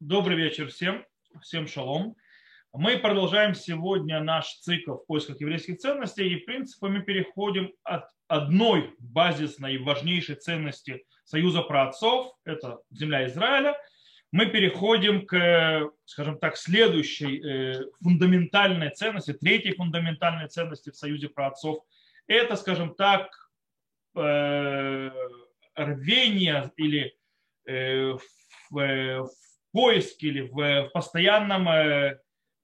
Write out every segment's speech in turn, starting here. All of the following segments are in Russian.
Добрый вечер всем. Всем шалом. Мы продолжаем сегодня наш цикл в поисках еврейских ценностей. И, в принципе, мы переходим от одной базисной и важнейшей ценности Союза праотцов, это земля Израиля, мы переходим к, скажем так, следующей э, фундаментальной ценности, третьей фундаментальной ценности в Союзе праотцов. Это, скажем так, э, рвение или э, поиске или в постоянном э,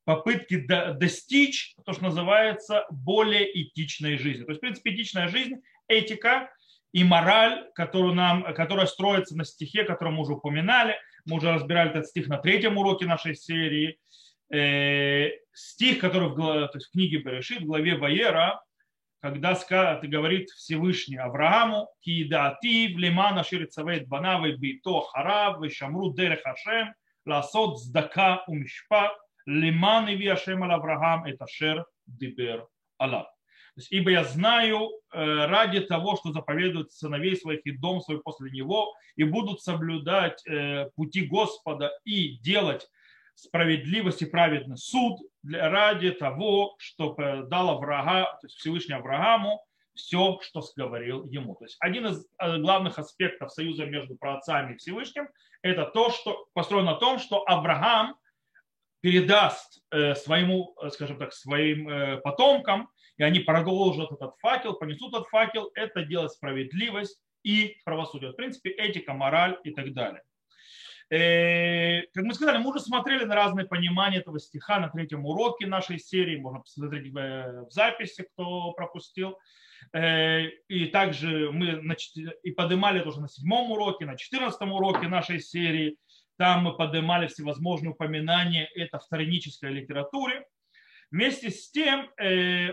попытке достичь то, что называется более этичной жизни. То есть, в принципе, этичная жизнь, этика и мораль, которую нам, которая строится на стихе, который мы уже упоминали. Мы уже разбирали этот стих на третьем уроке нашей серии. Э, стих, который в, то есть в книге Берешит, в главе Ваера, когда говорит Всевышний Аврааму, «Киидати влемана ширицавейт банавы бито харав, вешамру дерех Хашем, ласот здака умишпат, лиман иви Ашем ал Авраам, это шер дибер Аллах». Ибо я знаю э, ради того, что заповедуют сыновей своих и дом свой после него, и будут соблюдать э, пути Господа и делать справедливость и праведный суд ради того, чтобы дал Авраам, то есть Всевышний Аврааму все, что говорил ему. То есть один из э, главных аспектов союза между праотцами и Всевышним – это то, что построено на том, что Авраам передаст э, своему, э, скажем так, своим потомкам, и они продолжат этот факел, понесут этот факел, это делать справедливость и правосудие. В принципе, этика, мораль и так далее. Э, как мы сказали, мы уже смотрели на разные понимания этого стиха на третьем уроке нашей серии. Можно посмотреть в записи, кто пропустил. Э, и также мы и поднимали тоже на седьмом уроке, на четырнадцатом уроке нашей серии. Там мы поднимали всевозможные упоминания это в вторинической литературе. Вместе с тем, э,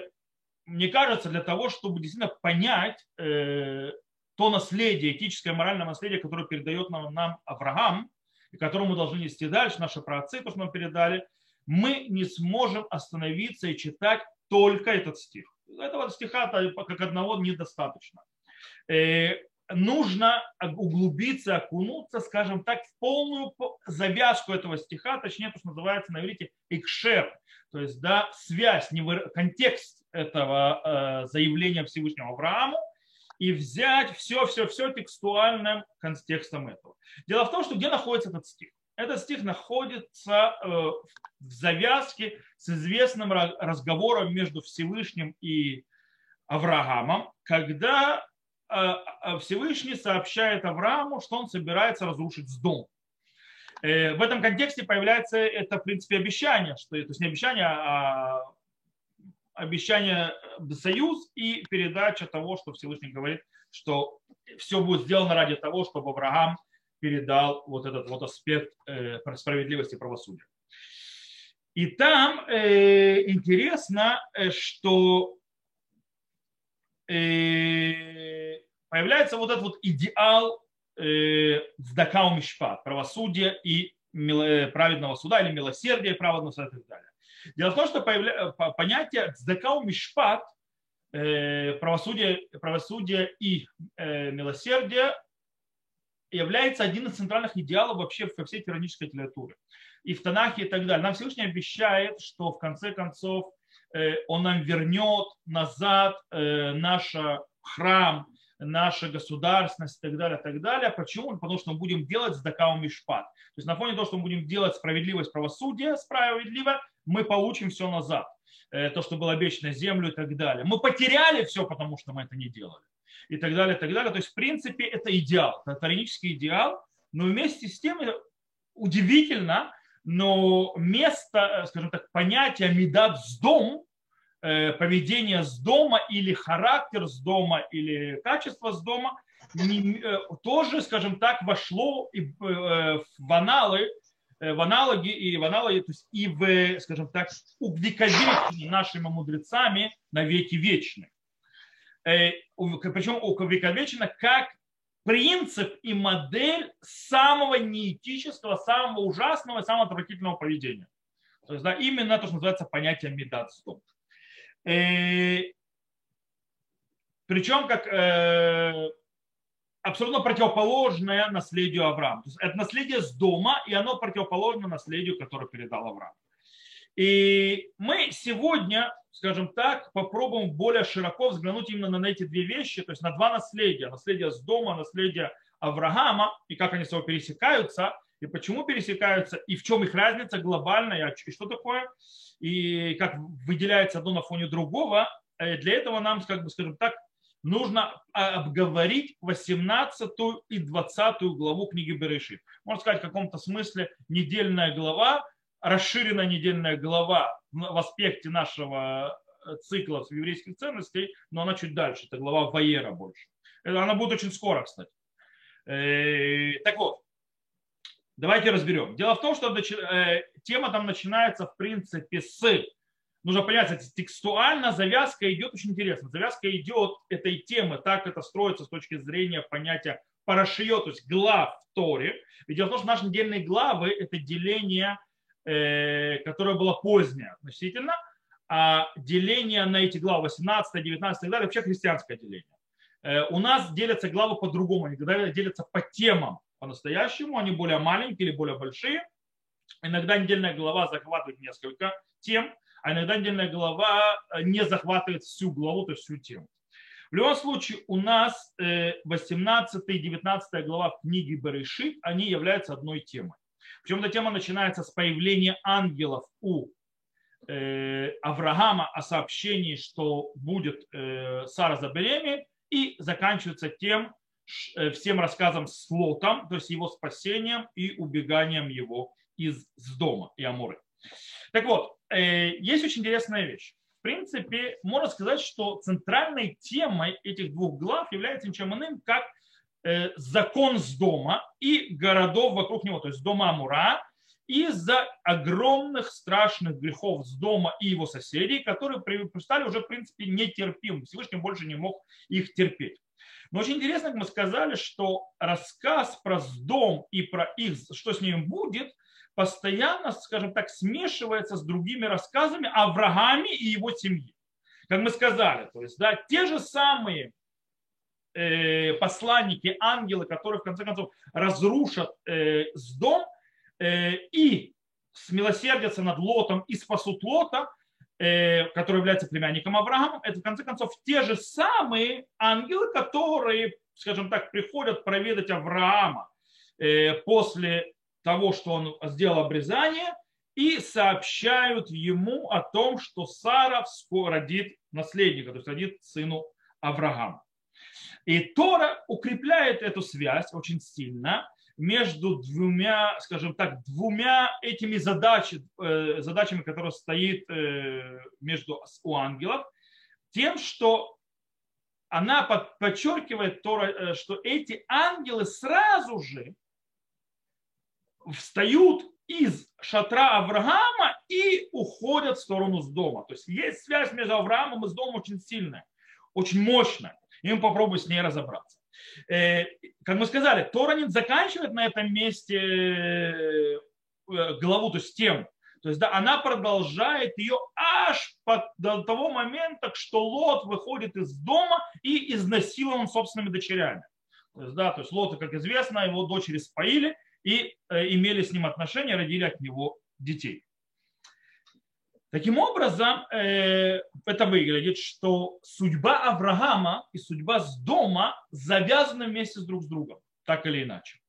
мне кажется, для того, чтобы действительно понять то наследие, этическое моральное наследие, которое передает нам, нам Авраам, и которую мы должны нести дальше, наши праотцы, то, что нам передали, мы не сможем остановиться и читать только этот стих. Этого стиха как одного недостаточно. Э, нужно углубиться, окунуться, скажем так, в полную завязку этого стиха, точнее, то, что называется на иврите икшер, то есть да, связь, контекст этого э, заявления Всевышнего Аврааму и взять все-все-все текстуальным контекстом этого. Дело в том, что где находится этот стих? Этот стих находится э, в завязке с известным разговором между Всевышним и Авраамом, когда э, э, Всевышний сообщает Аврааму, что он собирается разрушить дом. В этом контексте появляется это, в принципе, обещание, что, то есть не обещание, а обещание э, союз и передача того, что Всевышний говорит, что все будет сделано ради того, чтобы Авраам передал вот этот вот аспект э, справедливости и правосудия. И там э, интересно, э, что э, появляется вот этот вот идеал э, в Дакау Мишпат, правосудия и праведного суда или милосердия и праведного суда. Дело в том, что появля... понятие цдакау мишпат, э, правосудие, правосудие и э, милосердие является один из центральных идеалов вообще во всей тиранической литературе. И в Танахе и так далее. Нам Всевышний обещает, что в конце концов э, он нам вернет назад наш храм, наша государственность и так далее, и так далее. Почему? Потому что мы будем делать сдакау мишпат. То есть на фоне того, что мы будем делать справедливость, правосудие справедливо, мы получим все назад. Э, то, что было обещано землю и так далее. Мы потеряли все, потому что мы это не делали. И так далее, и так далее. То есть, в принципе, это идеал, это таранический идеал, но вместе с тем удивительно, но место, э, скажем так, понятия медат с дом, э, поведение с дома или характер с дома или качество с дома тоже, скажем так, вошло в аналы Э, в аналоге и в аналоге, то есть и в, скажем так, увековечены нашими мудрецами на веки вечные. Э, причем увековечено как принцип и модель самого неэтического, самого ужасного, самого отвратительного поведения. То есть, да, именно то, что называется понятие медатство. Э, причем, как абсолютно противоположное наследию Авраама. То есть это наследие с дома, и оно противоположно наследию, которое передал Авраам. И мы сегодня, скажем так, попробуем более широко взглянуть именно на эти две вещи, то есть на два наследия. Наследие с дома, наследие Авраама, и как они с собой пересекаются, и почему пересекаются, и в чем их разница глобальная, и что такое, и как выделяется одно на фоне другого. Э, для этого нам, как бы, скажем так, нужно обговорить 18 и 20 главу книги Берешит. Можно сказать, в каком-то смысле недельная глава, расширенная недельная глава в аспекте нашего э, цикла еврейских ценностей, но она чуть дальше, это глава Ваера больше. Она будет очень скоро, кстати. Э, так вот, давайте разберем. Дело в том, что э, тема там начинается, в принципе, с нужно понять, текстуально завязка идет очень интересно. Завязка идет этой темы, так это строится с точки зрения понятия парашио, то есть глав в Торе. Ведь дело в том, что наши недельные главы – это деление, э, которое было позднее относительно, а деление на эти главы 18, 19 и так далее, вообще христианское деление. Э, у нас делятся главы по-другому, они делятся по темам по-настоящему, они более маленькие или более большие. Иногда недельная глава захватывает несколько тем, а иногда недельная глава э, не захватывает всю главу, то есть всю тему. В любом случае, у нас 18 и 19 глава книги Берешит, они являются одной темой. Причем эта тема начинается с появления ангелов у э, Авраама о сообщении, что будет э, Сара забеременеть, и заканчивается тем, всем рассказом с Лотом, то есть его спасением и убеганием его из дома и Амуры. Так вот, Э, есть очень интересная вещь. В принципе, можно сказать, что центральной темой этих двух глав является ничем иным, как э, закон с дома и городов вокруг него, то есть дома Амура, из-за огромных страшных грехов с дома и его соседей, которые стали уже, в принципе, нетерпимы. Всевышний больше не мог их терпеть. Но очень интересно, как мы сказали, что рассказ про дом и про их, что с ним будет – постоянно, скажем так, смешивается с другими рассказами о Аврааме и его семье. Как мы сказали, то есть, да, те же самые э, посланники, ангелы, которые в конце концов разрушат э, с дом э, и смилосердятся над Лотом и спасут Лота, э, который является племянником Авраама, это в конце концов те же самые ангелы, которые, скажем так, приходят проведать Авраама э, после того, что он сделал обрезание, и сообщают ему о том, что Сара скоро родит наследника, то есть родит сыну Авраама. И Тора укрепляет эту связь очень сильно между двумя, скажем так, двумя этими задачами, э, задачами которые стоит э, между у ангелов, тем, что она подчеркивает, Тора, э, что эти ангелы сразу же встают из шатра Авраама и уходят в сторону с дома. То есть есть связь между Авраамом и с домом очень сильная, очень мощная. И мы попробуем с ней разобраться. Э, как мы сказали, Торанин заканчивает на этом месте э, главу, то есть тему. То есть да, она продолжает ее аж до того момента, что Лот выходит из дома и изнасилован собственными дочерями. То есть, да, то есть Лота, как известно, его дочери споили, и э, имели с ним отношения, родили от него детей. Таким образом, э, это выглядит, что судьба Авраама и судьба с дома завязаны вместе с друг с другом, так или иначе.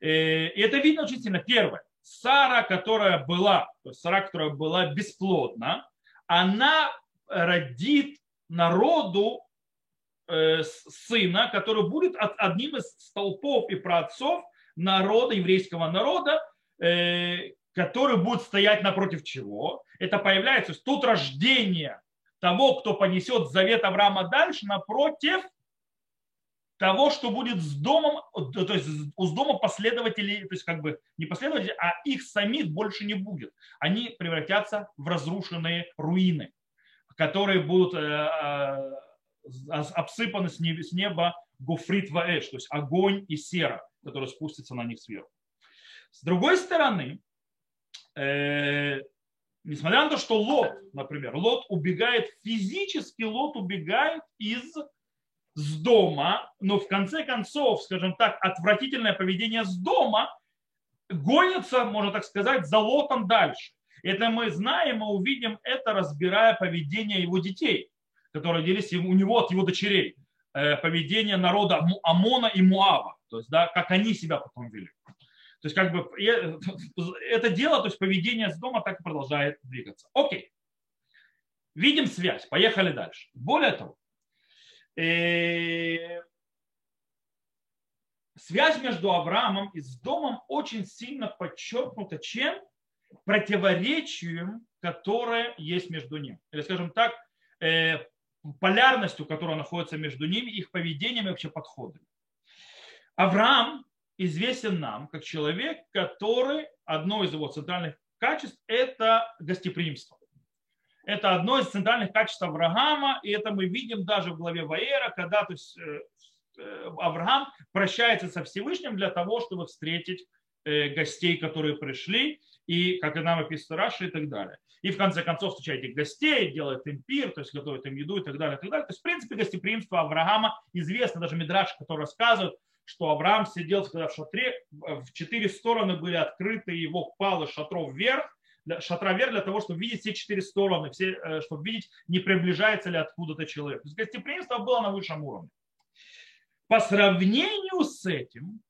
Э, и это видно очень сильно. Первое. Сара, которая была, то есть Сара, которая была бесплодна, она родит народу сына, который будет одним из столпов и праотцов народа, еврейского народа, э, который будет стоять напротив чего? Это появляется тут рождение того, кто понесет завет Авраама дальше, напротив того, что будет с домом, то есть у дома последователей, то есть как бы не последователей, а их самих больше не будет. Они превратятся в разрушенные руины, которые будут э, э, обсыпаны с неба гуфрит ваэш, то есть огонь и сера который спустится на них сверху. С другой стороны, э, несмотря на то, что Лот, например, Лот убегает физически, Лот убегает из с дома, но в конце концов, скажем так, отвратительное поведение с дома гонится, можно так сказать, за лотом дальше. Это мы знаем, мы увидим это, разбирая поведение его детей, которые родились у него от его дочерей. Э, поведение народа Амона и Муава. То есть, да, как они себя потом вели. То есть, как бы это дело, то есть поведение с дома так и продолжает двигаться. Окей. Видим связь. Поехали дальше. Более того, э, связь между Авраамом и с домом очень сильно подчеркнута чем? Противоречием, которое есть между ним. Или, скажем так, э, полярностью, которая находится между ними, их поведением и вообще подходами. Авраам известен нам как человек, который, одно из его центральных качеств – это гостеприимство. Это одно из центральных качеств Авраама, и это мы видим даже в главе Ваера, когда то есть, э, э, Авраам прощается со Всевышним для того, чтобы встретить э, гостей, которые пришли, и, как и нам описано Раши, и так далее. И в конце концов встречает этих гостей, делает им пир, то есть готовит им еду и так далее, и так далее. То есть, в принципе, гостеприимство Авраама известно, даже Мидраш, который рассказывает, что Авраам сидел когда в шатре, в четыре стороны были открыты его палы шатров вверх, шатра вверх для того, чтобы видеть все четыре стороны, все, э, чтобы видеть, не приближается ли откуда-то человек. То есть гостеприимство было на высшем уровне. По сравнению с этим,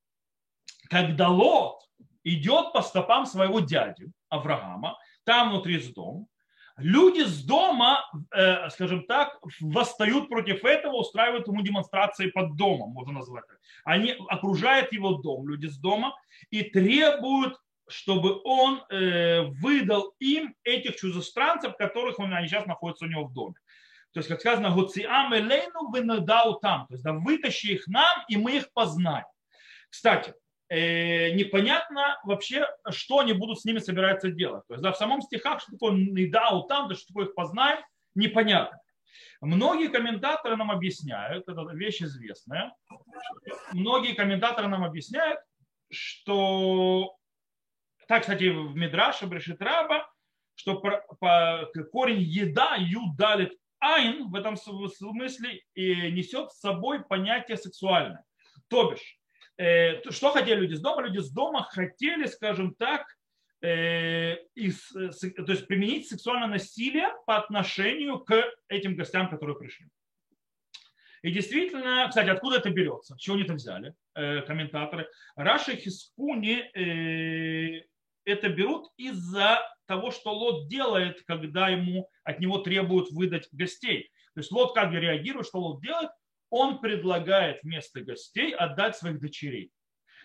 когда Лот идет по стопам своего дяди Авраама, там внутри с дом, люди с дома, э, скажем так, восстают против этого, устраивают ему демонстрации под домом, можно назвать так. Они окружают его дом, люди с дома, и требуют, чтобы он э, выдал им этих чужестранцев, которых он, они сейчас находятся у него в доме. То есть, как сказано, «Гуциам элейну вынадау там». То есть, да, вытащи их нам, и мы их познаем. Кстати, непонятно вообще, что они будут с ними собираться делать. То есть да, в самом стихах, что такое недау там, да что такое их познаем, непонятно. Многие комментаторы нам объясняют, это вещь известная, многие комментаторы нам объясняют, что, так, кстати, в Мидраше Брешит Раба, что по, по, корень еда, ю далит айн в этом смысле и несет с собой понятие сексуальное. То бишь, Э, что хотели люди с дома? Люди с дома хотели, скажем так, э, из, то есть применить сексуальное насилие по отношению к этим гостям, которые пришли. И действительно, кстати, откуда это берется? Чего они это взяли, э, комментаторы? Раши Хискуни это берут из-за того, что Лот делает, когда ему от него требуют выдать гостей. То есть Лот как бы реагирует, что Лот делает? Он предлагает вместо гостей отдать своих дочерей.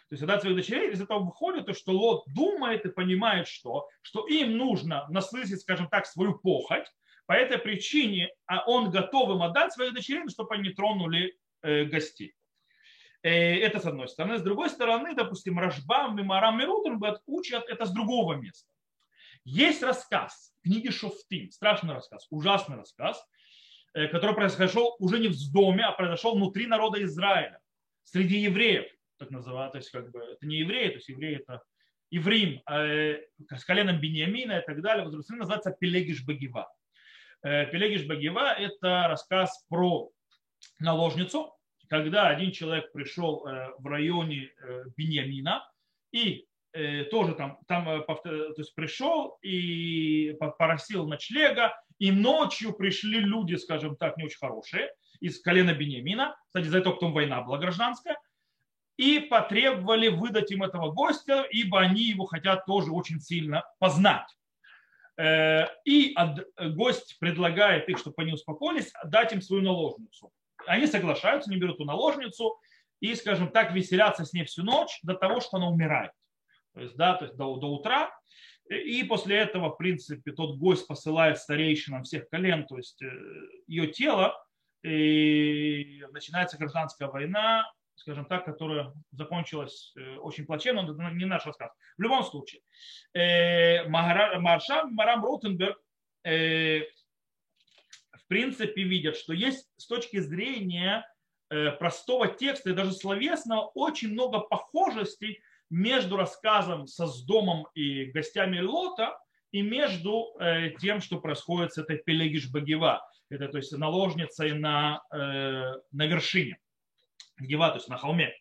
То есть отдать своих дочерей, из этого выходит то, что Лот думает и понимает, что, что им нужно наслышать, скажем так, свою похоть, по этой причине а он готов им отдать своих дочерей, чтобы они тронули э, гостей. Э, это с одной стороны. С другой стороны, допустим, Рашбам, Мемарам и Рутенбет учат это с другого места. Есть рассказ книги Шофтим, страшный рассказ, ужасный рассказ, который произошел уже не в доме, а произошел внутри народа Израиля, среди евреев, так называют, то есть как бы это не евреи, то есть евреи это еврим э, с коленом Бениамина и так далее, в Иерусалиме называется Пелегиш Багива. Э, Пелегиш Багива – это рассказ про наложницу, когда один человек пришел в районе Бениамина и тоже там, там то есть пришел и попросил ночлега, и ночью пришли люди, скажем так, не очень хорошие, из колена Бениамина, кстати, за это потом война была гражданская, и потребовали выдать им этого гостя, ибо они его хотят тоже очень сильно познать. Э, и гость предлагает их, чтобы они успокоились, дать им свою наложницу. Они соглашаются, не берут ту наложницу и, скажем так, веселятся с ней всю ночь до того, что она умирает. То есть, да, то есть до, до утра. И после этого, в принципе, тот гость посылает старейшинам всех колен, то есть э, ее тело, и начинается гражданская война, скажем так, которая закончилась э, очень плачевно, но не наш рассказ. В любом случае, э, Маршал Марам Ротенберг в принципе видят, что есть с точки зрения простого текста и даже словесного очень много похожестей между рассказом со Сдомом и гостями Лота и между э, тем, что происходит с этой Пелегиш Багива, это то есть наложницей на, э, на вершине Гива, то есть на холме.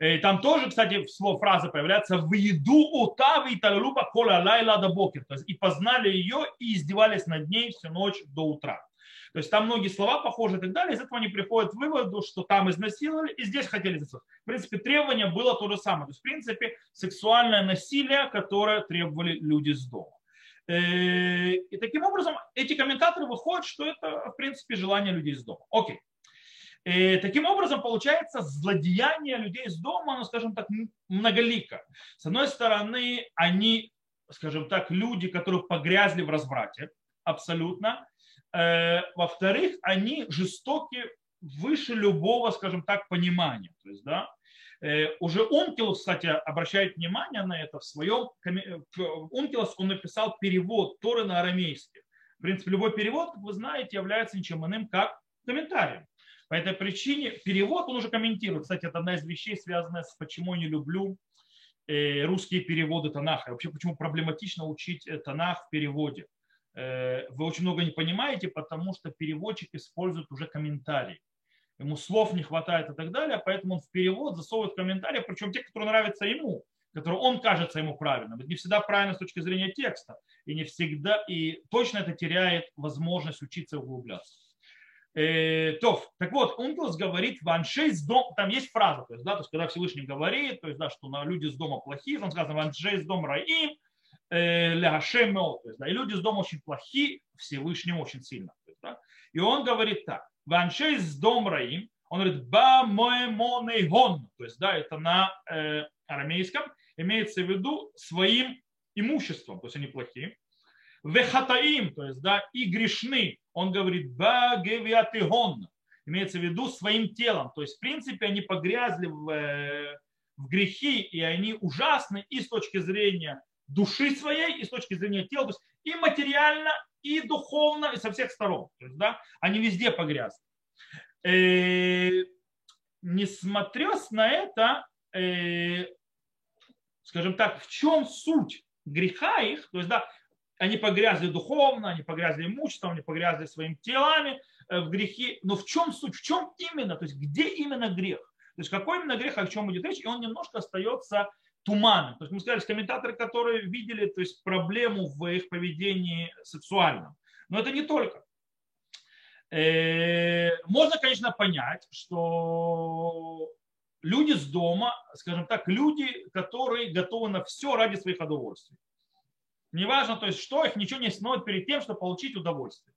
И там тоже, кстати, слово фраза появляется «В еду утавы и талюба кола лайла до бокер». То есть и познали ее и издевались над ней всю ночь до утра. То есть там многие слова похожи и так далее. Из этого они приходят к выводу, что там изнасиловали и здесь хотели изнасиловать. В принципе, требование было то же самое. То есть, в принципе, сексуальное насилие, которое требовали люди с дома. Э, и таким образом эти комментаторы выходят, что это, в принципе, желание людей из дома. Окей. И э, таким образом, получается, злодеяние людей из дома, оно, скажем так, многолико. С одной стороны, они, скажем так, люди, которые погрязли в разврате, абсолютно. Э, во-вторых, они жестоки выше любого, скажем так, понимания. То есть, да, э, уже Ункилус, кстати, обращает внимание на это в своем... Ункилус, он написал перевод Торы на арамейский. В принципе, любой перевод, как вы знаете, является ничем иным, как комментарием. По этой причине перевод он уже комментирует. Кстати, это одна из вещей, связанная с почему я не люблю э, русские переводы Танаха. Вообще, почему проблематично учить Танах в переводе. Э, вы очень много не понимаете, потому что переводчик использует уже комментарий. Ему слов не хватает и так далее, поэтому он в перевод засовывает комментарии, причем те, которые нравятся ему, которые он кажется ему правильным. Это не всегда правильно с точки зрения текста, и не всегда, и точно это теряет возможность учиться и углубляться. Э, то, так вот, Ункилс говорит, ваншей с дом, там есть фраза, то есть, да, то есть, когда Всевышний говорит, то есть, да, что на люди с дома плохие, там сказано, ваншей с дом раим, ляшем то есть, да, и люди с дома очень плохи, Всевышнему очень сильно. Да, и он говорит так, ваншей с дом раим, он говорит, ба моемонейгон, то есть, да, это на э, арамейском, имеется в виду своим имуществом, то есть они плохие. Вехатаим, то есть, да, и грешны, он говорит багевиатыгон, имеется в виду своим телом. То есть, в принципе, они погрязли в, э, в грехи, и они ужасны и с точки зрения души своей, и с точки зрения тела, то есть и материально, и духовно, и со всех сторон. То есть, да, они везде погрязли. Э, несмотря на это, э, скажем так, в чем суть греха их, то есть, да, они погрязли духовно, они погрязли имуществом, они погрязли своими телами э, в грехе. Но в чем суть, в чем именно, то есть где именно грех? То есть какой именно грех, о чем идет речь, и он немножко остается туманным. То есть мы сказали, комментаторы, которые видели то есть, проблему в их поведении сексуальном. Но это не только. Э, можно, конечно, понять, что люди с дома, скажем так, люди, которые готовы на все ради своих удовольствий. Неважно, то есть что, их ничего не остановит перед тем, чтобы получить удовольствие.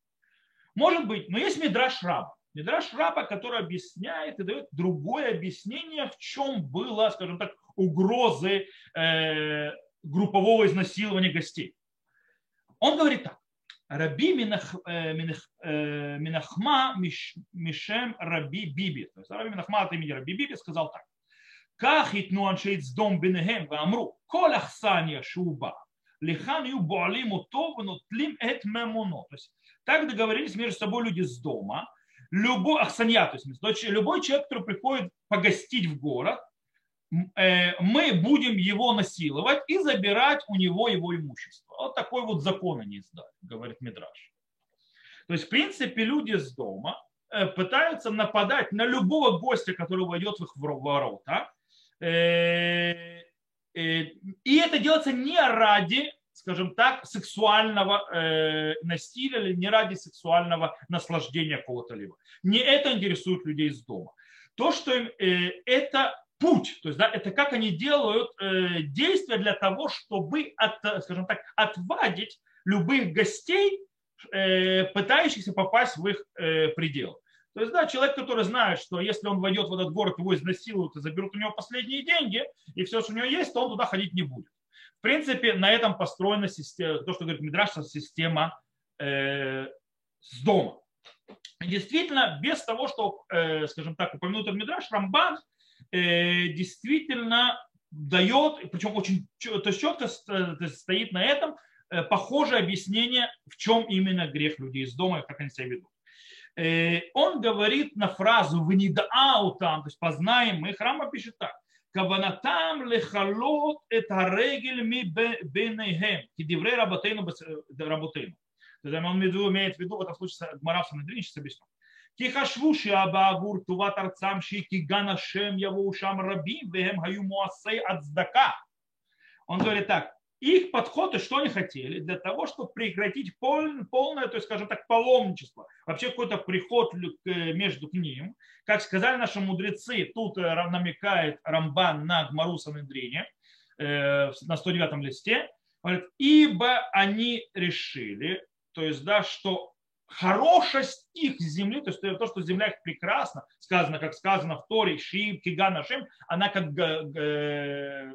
Может быть, но есть Мидраш Раба. Мидраш Раба, который объясняет и дает другое объяснение, в чем было, скажем так, угрозы э, группового изнасилования гостей. Он говорит так. Раби Минах, э, Минах, э, Минахма Мишем Раби Биби. То есть Раби Минахма от имени Раби Биби сказал так. Как итну аншейт с дом бинехем вамру, кол ахсания шуба, лихан ю буалиму тову, но тлим эт мемуно. То есть так договорились между собой люди с дома. Любой, ахсанья, то есть любой человек, который приходит погостить в город, э, мы будем его насиловать и забирать у него его имущество. Вот такой вот закон они издали, говорит Мидраш. То есть, в принципе, люди с дома э, пытаются нападать на любого гостя, который войдет в их ворота, э, и это делается не ради, скажем так, сексуального э, насилия или не ради сексуального наслаждения кого-то либо. Не это интересует людей из дома. То, что им, э, это путь, то есть да, это как они делают э, действия для того, чтобы, от, скажем так, отвадить любых гостей, э, пытающихся попасть в их э, предел. То есть, да, человек, который знает, что если он войдет в этот город, его изнасилуют и заберут у него последние деньги, и все, что у него есть, то он туда ходить не будет. В принципе, на этом построена система, то, что говорит Мидраш, система э, с дома. Действительно, без того, что, э, скажем так, упомянутый Мидраш, Рамбан э, действительно дает, причем очень то есть четко э, стоит на этом, э, похожее объяснение, в чем именно грех людей из дома и как они себя ведут. Э, он говорит на фразу «внидаау там», то есть познаем мы, храма пишет так. כוונתם לכלות את הרגל מביניהם, כדברי רבותינו, רבותינו. То есть он имеет в виду в этом случае Гмара в Санедрин, сейчас объясню. כי חשבו שבעבור טובת ארצם שהיא כגן השם יבואו שם רבים והם היו מועשי הצדקה. Он говорит так, их подход, и что они хотели, для того, чтобы прекратить пол, полное, то есть, скажем так, паломничество, вообще какой-то приход между к ним. Как сказали наши мудрецы, тут э, намекает Рамбан на Гмару Санедрине, э, на 109 листе, говорит, ибо они решили, то есть, да, что хорошесть их земли, то есть то, что земля их прекрасна, сказано, как сказано в Торе, Шиим, Киган, Ашем, она как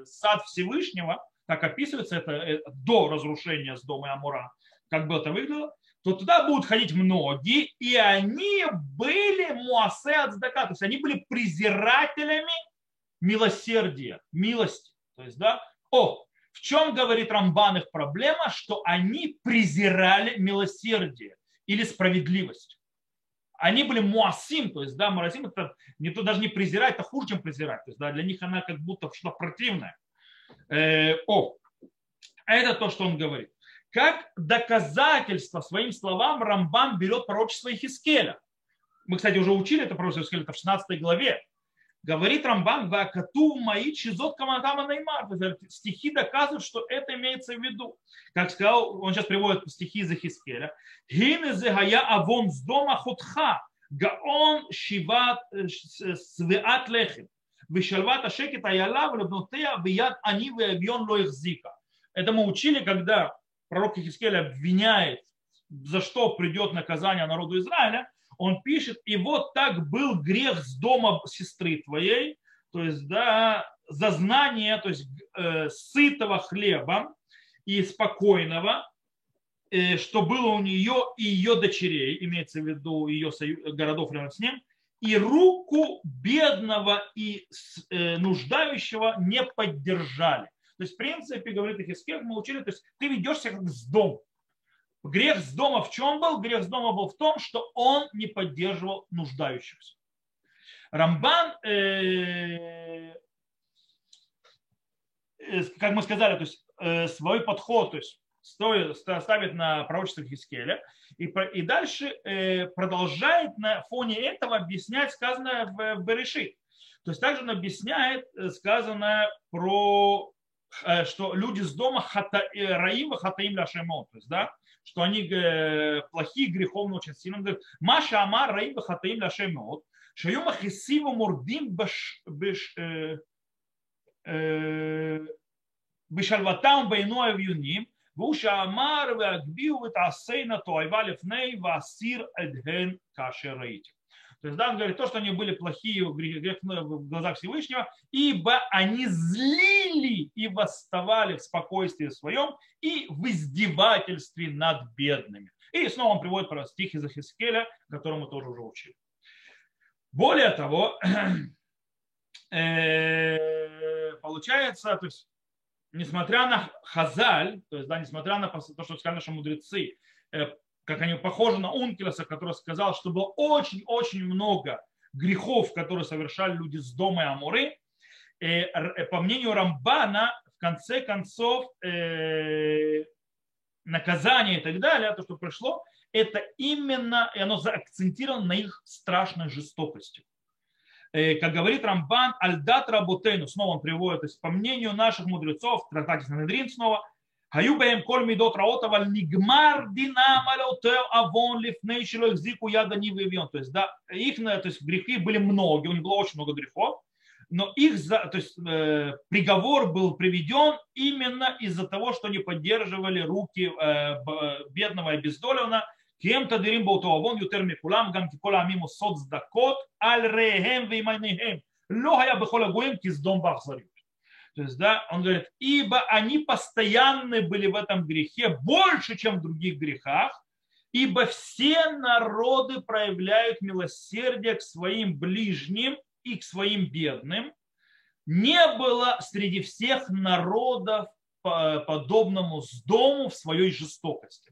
сад Всевышнего, как описывается это э, до разрушения с дома Амура, как бы это выглядело, то туда будут ходить многие, и они были муасе от то есть они были презирателями милосердия, милости. То есть, да, о, в чем говорит Рамбан их проблема, что они презирали милосердие или справедливость. Они были муасим, то есть, да, муасим это не то даже не презирать, это хуже, чем презирать. То есть, да, для них она как будто что-то противное. Э, о, это то, что он говорит. Как доказательство своим словам Рамбан берет пророчество Ихискеля. Мы, кстати, уже учили это пророчество Ихискеля, это в 16 главе. Говорит Рамбан, вакату мои чизот каматама неймар. Стихи доказывают, что это имеется в виду. Как сказал, он сейчас приводит стихи из Ихискеля. Хин зегая авон с дома хутха, гаон шиват э, свеат лехем. Вишальват ашекет аяла влюбнутея вияд они веавион ло зика. Это мы учили, когда пророк Ихискель обвиняет, за что придет наказание народу Израиля, он пишет, и вот так был грех с дома сестры твоей, то есть, да, за знание, то есть, э, сытого хлеба и спокойного, э, что было у нее и ее дочерей, имеется в виду ее городов рядом с ним, и руку бедного и э, нуждающего не поддержали. То есть, в принципе, говорит Ихискель, мы учили, то есть ты ведешься как с дом. Грех с дома в чем был? Грех с дома был в том, что он не поддерживал нуждающихся. Рамбан, э, э, как мы сказали, то есть свой подход, то есть стоит, ставит на пророчество Хискеля и, и дальше э, продолжает на фоне этого объяснять сказанное в, в Берешит. То есть также он объясняет э, сказанное про э, что люди с дома хата, э, Раива Хатаим Ляшемо, то есть, да, что они э, плохие, греховно очень сильно. Он говорит, Маша Амар Раива Хатаим Ляшемо, Шаюма Хисива Мурдим баш, беш, э, э, Бешальватам Байноев Юним, Вуша амар вагбил витасейна туайва лифней васир эдген кашерейти. То есть, да, он говорит, то, что они были плохие ну, в глазах Всевышнего, ибо они злили и восставали в спокойствии своем и в издевательстве над бедными. И снова он приводит про стих из Ахискеля, который мы тоже уже учили. Более того, э, получается, то есть несмотря на хазаль, то есть, да, несмотря на то, что сказали наши мудрецы, э, как они похожи на Ункелоса, который сказал, что было очень-очень много грехов, которые совершали люди с дома и Амуры. И, э, по мнению Рамбана, в конце концов, э, наказание и так далее, то, что пришло, это именно, и оно заакцентировано на их страшной жестокости. Э, как говорит Рамбан, альдат работейну, снова он приводит, то есть по мнению наших мудрецов, трактате Санедрин снова, Хаюбаем коль медот раотова нигмар динамалеутел авон лифней зику яда не вывьем. То есть, да, их э, то есть, грехи были многие, у них было очень много грехов, но их то есть, э, приговор был приведен именно из-за того, что они поддерживали руки э, бедного и обездоленного, כי תדירים באותו עוון יותר מכולם, גם כי כל העמים עושות צדקות על רעיהם וימניהם. לא היה בכל הגויים כסדום באכזריות. То есть, да, он говорит, ибо они постоянно были в этом грехе больше, чем в других грехах, ибо все народы проявляют милосердие к своим ближним и к своим бедным. Не было среди всех народов подобному с дому в своей жестокости.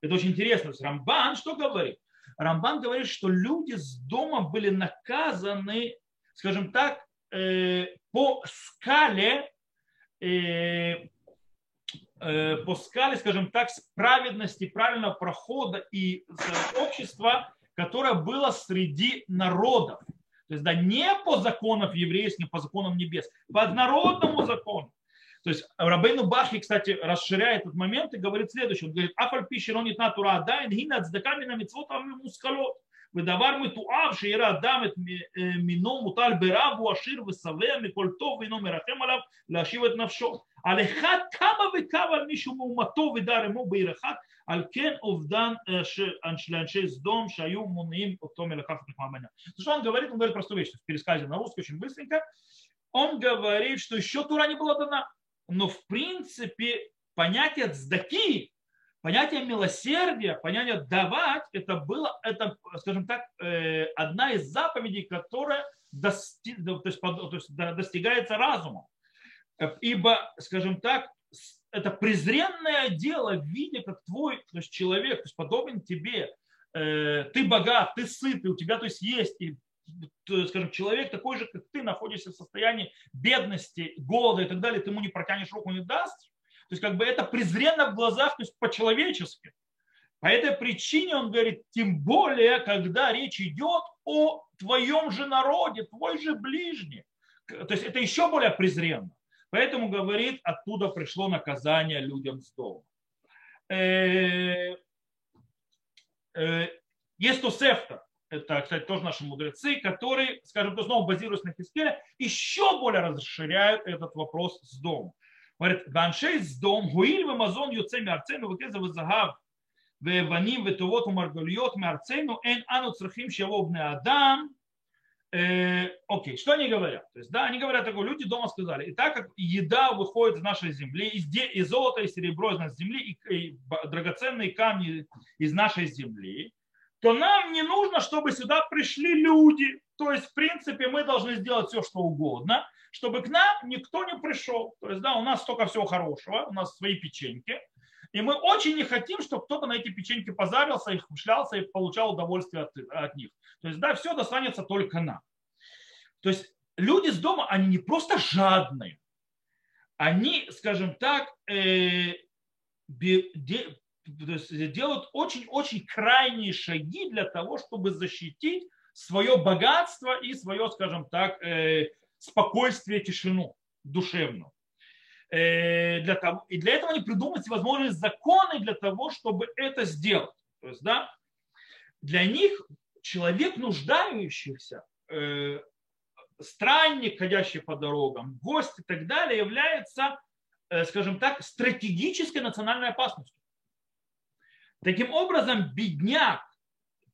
Это очень интересно. Рамбан что говорит? Рамбан говорит, что люди с дома были наказаны, скажем так, э, по скале, э, э, по скале, скажем так, праведности, правильного прохода и общества, которое было среди народов. То есть, да, не по законам еврейским, по законам небес, по народному закону. То есть Рабейну Бахи, кстати, расширяет этот момент и говорит следующее. Он говорит, афаль пишеронит натура адайн, гина цдаками на митцвот мускалот. ודבר מתועב שירא אדם את מינו מוטל ברב הוא עשיר ושבע מכל טוב ואינו מרחם עליו להשיב את נפשו. על אחד כמה וכמה על מישהו מאומתו ודר עמו בעיר אחת, על כן אובדן לאנשי סדום שהיו מונעים אותו מלקחת נחמה בעניין. Что он говорит? Он говорит простую вещь, в пересказе на русский очень быстренько. Он говорит, что еще Тура не была дана, но в принципе понятие цдаки Понятие милосердия, понятие давать, это было, это, скажем так, э, одна из заповедей, которая дости, то есть, то есть достигается разумом. Ибо, скажем так, это презренное дело в виде, как твой то есть человек, то есть подобен тебе, э, ты богат, ты сытый, у тебя то есть есть, и, скажем, человек такой же, как ты, находишься в состоянии бедности, голода и так далее, ты ему не протянешь руку, не даст, то есть как бы это презренно в глазах, то есть по-человечески. По этой причине он говорит, тем более, когда речь идет о твоем же народе, твой же ближний. То есть это еще более презренно. Поэтому, говорит, оттуда пришло наказание людям с дома. Э, э, есть Тосефта, это, кстати, тоже наши мудрецы, которые, скажем, то снова базируясь на Хискеле, еще более расширяют этот вопрос с домом. אומרת, ואנשי סדום, הואיל ומזון יוצא מארצנו וכסף וזהב ואבנים וטובות ומרגליות מארצנו, אין אנו צריכים שיבואו בני אדם. Окей, что они говорят? То есть, да, они говорят такое, люди дома сказали, и так как еда выходит из нашей земли, и, и золото, и серебро из нашей земли, и, и драгоценные камни из нашей земли, то нам не нужно, чтобы сюда пришли люди. То есть, в принципе, мы должны сделать все, что угодно, чтобы к нам никто не пришел. То есть, да, у нас столько всего хорошего, у нас свои печеньки, и мы очень не хотим, чтобы кто-то на эти печеньки позарился, их шлялся и получал удовольствие от, от них. То есть, да, все достанется только нам. То есть, люди с дома, они не просто жадные, они, скажем так, э, де, делают очень-очень крайние шаги для того, чтобы защитить свое богатство и свое, скажем так, э, спокойствие, тишину душевную. Э, для того, и для этого они придумывают всевозможные законы для того, чтобы это сделать. То есть, да, для них человек, нуждающийся, э, странник, ходящий по дорогам, гость и так далее, является, э, скажем так, стратегической национальной опасностью. Таким образом, бедняк,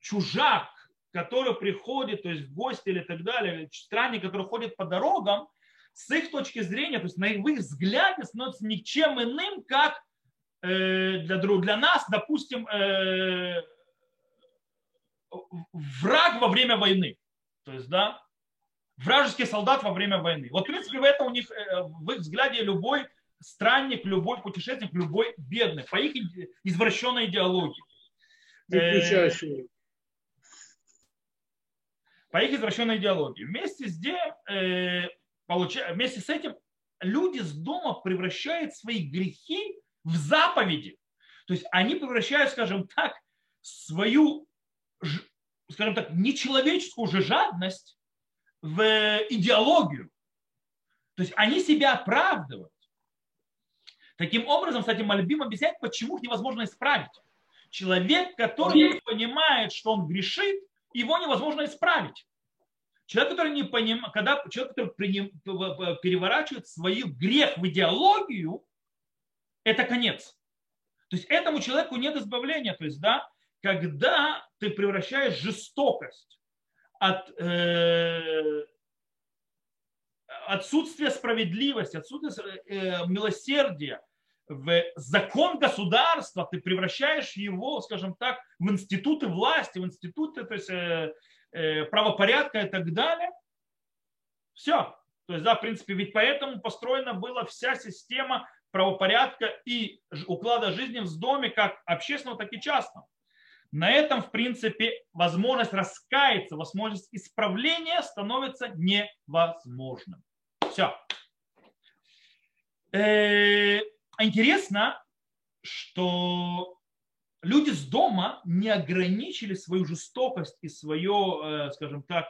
чужак, который приходит, то есть в гости или так далее, странник, который ходит по дорогам, с их точки зрения, то есть на их взгляде становится никчем иным, как э, для, для нас, допустим, э, враг во время войны. То есть, да, вражеский солдат во время войны. Вот, в принципе, в этом у них, э, в их взгляде любой странник, любой путешественник, любой бедный, по их извращенной идеологии. Выключающий по их извращенной идеологии. Вместе с, тем, э, получа, вместе с этим люди с дома превращают свои грехи в заповеди. То есть они превращают, скажем так, свою, скажем так, нечеловеческую же жадность в идеологию. То есть они себя оправдывают. Таким образом, кстати, Мальбим объясняет, почему их невозможно исправить. Человек, который понимает, что он грешит, его невозможно исправить. Человек, который не понимает, когда человек, который приним, переворачивает свой грех в идеологию, это конец. То есть этому человеку нет избавления. То есть, да, когда ты превращаешь жестокость от э, отсутствия справедливости, отсутствия э, милосердия в закон государства, ты превращаешь его, скажем так, в институты власти, в институты то есть, э, э, правопорядка и так далее. Все. То есть, да, в принципе, ведь поэтому построена была вся система правопорядка и уклада жизни в доме, как общественного, так и частного. на этом, в принципе, возможность раскаяться, возможность исправления становится невозможным. Все. Э, интересно, что люди с дома не ограничили свою жестокость и свое, э, скажем так,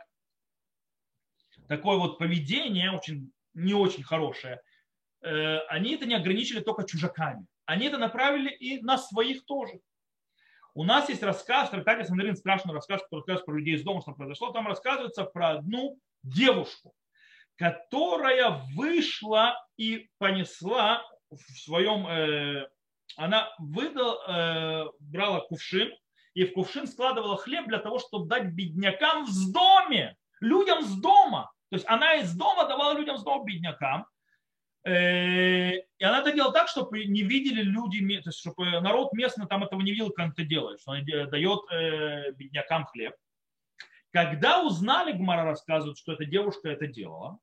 такое вот поведение, очень, не очень хорошее, э, они это не ограничили только чужаками. Они это направили и на своих тоже. У нас есть рассказ, в трактате Сандрин страшный рассказ, который рассказывает про людей из дома, что произошло. Там рассказывается про одну девушку, которая вышла и понесла в своем, э, она выдал, э, брала кувшин и в кувшин складывала хлеб для того, чтобы дать беднякам в доме, людям с дома. То есть она из дома давала людям с дома беднякам. Э, и она это делала так, чтобы не видели люди, то есть чтобы народ местный там этого не видел, как это делает, что она дает э, беднякам хлеб. Когда узнали, Гмара рассказывает, что эта девушка это делала,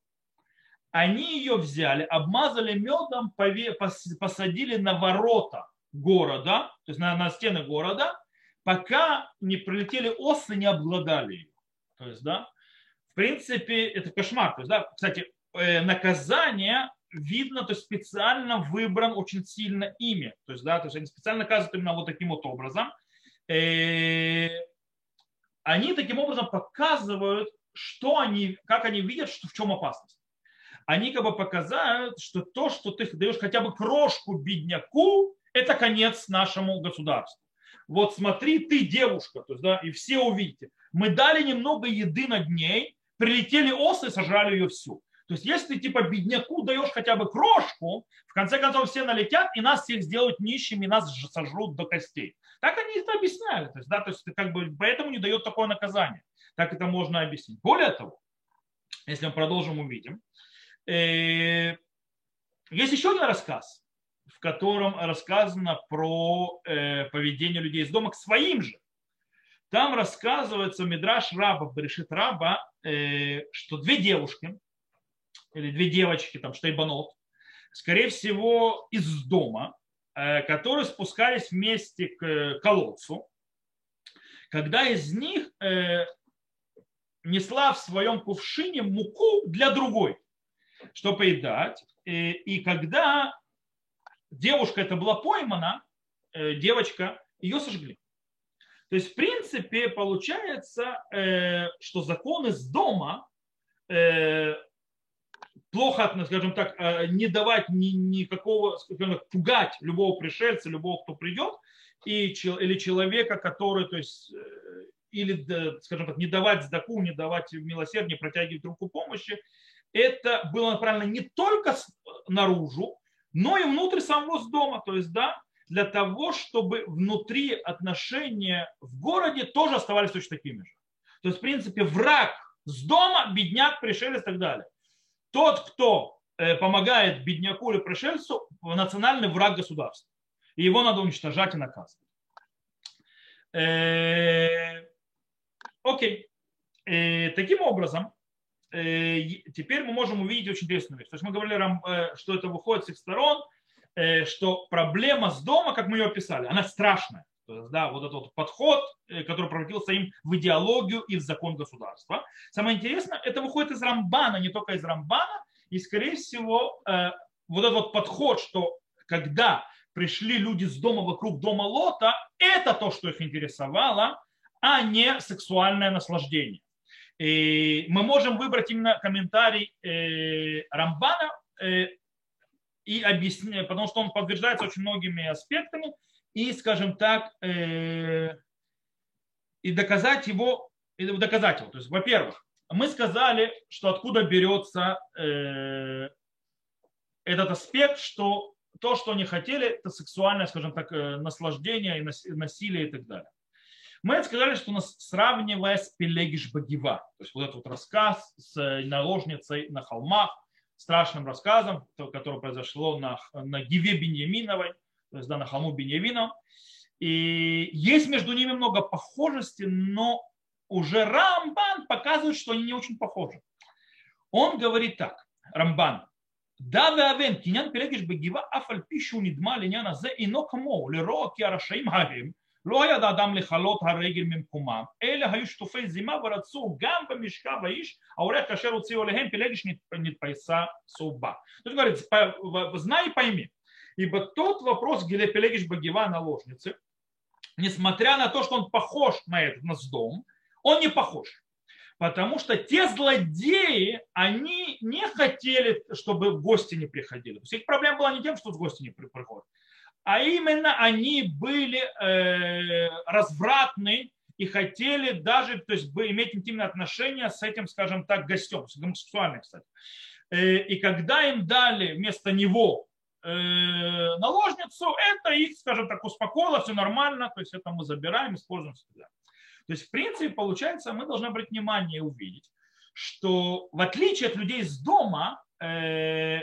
они ее взяли, обмазали медом, посадили на ворота города, то есть на, на стены города, пока не прилетели осы, не обглодали ее. То есть, да, в принципе, это кошмар. То есть, да, кстати, э, наказание видно, то есть специально выбран очень сильно ими. То есть, да, то есть они специально наказывают именно вот таким вот образом. Э, они таким образом показывают, что они, как они видят, что, в чем опасность. Они как бы показывают, что то, что ты даешь хотя бы крошку бедняку, это конец нашему государству. Вот смотри, ты девушка, то есть, да, и все увидите. Мы дали немного еды над ней, прилетели осы и сожрали ее всю. То есть если ты типа бедняку даешь хотя бы крошку, в конце концов все налетят и нас всех сделают нищими, и нас сожрут до костей. Так они это объясняют. То есть, да, то есть как бы, поэтому не дает такое наказание. Так это можно объяснить. Более того, если мы продолжим, увидим. Э, есть еще один рассказ, в котором рассказано про э, поведение людей из дома к своим же. Там рассказывается Мидраш Раба, Берешит Раба, э, что две девушки, или две девочки, там, штейбанот, скорее всего, из дома, которые спускались вместе к колодцу, когда из них несла в своем кувшине муку для другой, чтобы поедать. И, и когда девушка это была поймана, э, девочка, ее сожгли. То есть, в принципе, получается, что закон из дома плохо, скажем так, э, не давать ни, никакого, скажем так, пугать любого пришельца, любого, кто придет, и, или человека, который, то есть, э, или, скажем так, не давать сдаку, не давать милосердие, протягивать руку помощи, это было направлено не только наружу, но и внутрь самого дома. То есть, да, для того, чтобы внутри отношения в городе тоже оставались точно такими же. То есть, в принципе, враг с дома, бедняк, пришелец и так далее тот, кто э, помогает бедняку или пришельцу, национальный враг государства. И его надо уничтожать и наказывать. Э, окей. Э, таким образом, теперь мы можем увидеть очень интересную вещь. То есть мы говорили, что это выходит с их сторон, что проблема с дома, как мы ее описали, она страшная. То есть, да, вот этот вот подход, который превратился им в идеологию и в закон государства. Самое интересное, это выходит из Рамбана, не только из Рамбана, и, скорее всего, вот этот вот подход, что когда пришли люди с дома вокруг дома Лота, это то, что их интересовало, а не сексуальное наслаждение. И мы можем выбрать именно комментарий Рамбана и объяснить, потому что он подтверждается очень многими аспектами, и, скажем так, э, и доказать его, и доказать его. То есть, во-первых, мы сказали, что откуда берется э, этот аспект, что то, что они хотели, это сексуальное, скажем так, э, наслаждение и насилие и так далее. Мы сказали, что у нас сравнивая с Пелегиш Багива, то есть вот этот вот рассказ с э, наложницей на холмах, страшным рассказом, которое произошло на, на Гиве Беньяминовой, то есть да, на холму Беньямина. И есть между ними много похожести, но уже Рамбан показывает, что они не очень похожи. Он говорит так, Рамбан, Даве авен, кинян пелегиш бегива, афаль пишу нидма линяна зе инок мо, лиро ки арашаим לא ידע אדם לכלות הרגל ממקומם, אלא היו שטופי זימה ורצו גם במשכב האיש, העורך כאשר הוציאו עליהם пелегиш нетпояса суба. Тут говорится, знай и пойми, ибо тот вопрос, где Пелегиш Багива наложницы, несмотря на то, что он похож на этот, на дом, он не похож. Потому что те злодеи, они не хотели, чтобы гости не приходили. То есть их проблема была не тем, что гости не приходят, а именно они были э, развратны и хотели даже то есть, иметь интимные отношения с этим, скажем так, гостем, с гомосексуальным, кстати. Э, и когда им дали вместо него э, наложницу, это их, скажем так, успокоило, все нормально, то есть это мы забираем, используем всегда. То есть, в принципе, получается, мы должны обратить внимание и увидеть, что в отличие от людей из дома, э,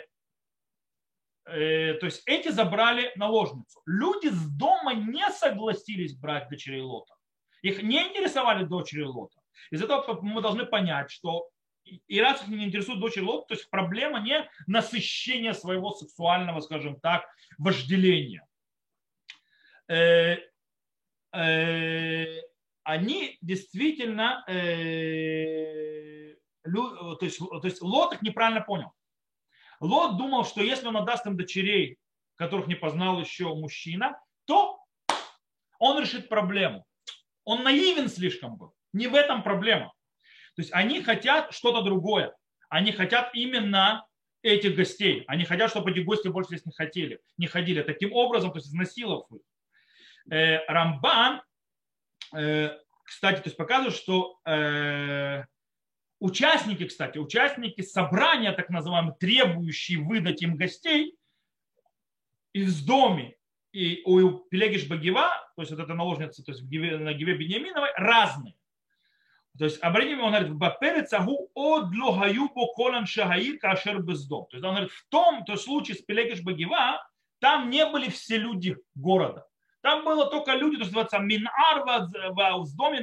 то есть эти забрали наложницу. Люди с дома не согласились брать дочерей Лота. Их не интересовали дочери Лота. Из этого мы должны понять, что и раз их не интересует дочери Лота, то есть проблема не насыщение своего сексуального, скажем так, вожделения. Э, э, они действительно, э, то, есть, то есть Лот их неправильно понял. Лот думал, что если он отдаст им дочерей, которых не познал еще мужчина, то он решит проблему. Он наивен слишком был. Не в этом проблема. То есть они хотят что-то другое. Они хотят именно этих гостей. Они хотят, чтобы эти гости больше здесь не хотели, не ходили. Таким образом, то есть изнасиловав их. Э, Рамбан Э, кстати, то есть показывает, что э, участники, кстати, участники собрания, так называемые, требующие выдать им гостей из доме и у Пелегиш Багива, то есть вот эта наложница, то есть на Гиве Бениаминовой, разные. То есть, обратите он говорит, в агу от лохаюбо колан шагаир кашер бездом. То есть, он говорит, в том то случае с Пелегиш Багива, там не были все люди города. Там было только люди, то есть называется Минар в доме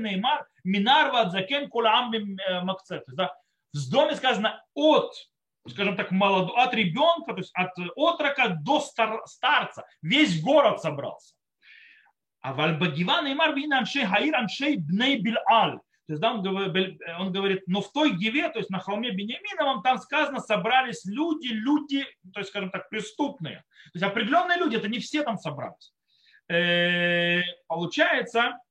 Минар Вадзакен Кулам э, Макцет. Да, в доме сказано от, скажем так, молодо, от ребенка, то есть от отрока до стар, старца. Весь город собрался. А в Альбагива Неймар Вина Аншей Хаир Аншей Бней Бил'аль. То есть да, он, говорит, он говорит, но в той гиве, то есть на холме Бениаминовом, там сказано, собрались люди, люди, то есть, скажем так, преступные. То есть определенные люди, это не все там собрались. Э, получается, э,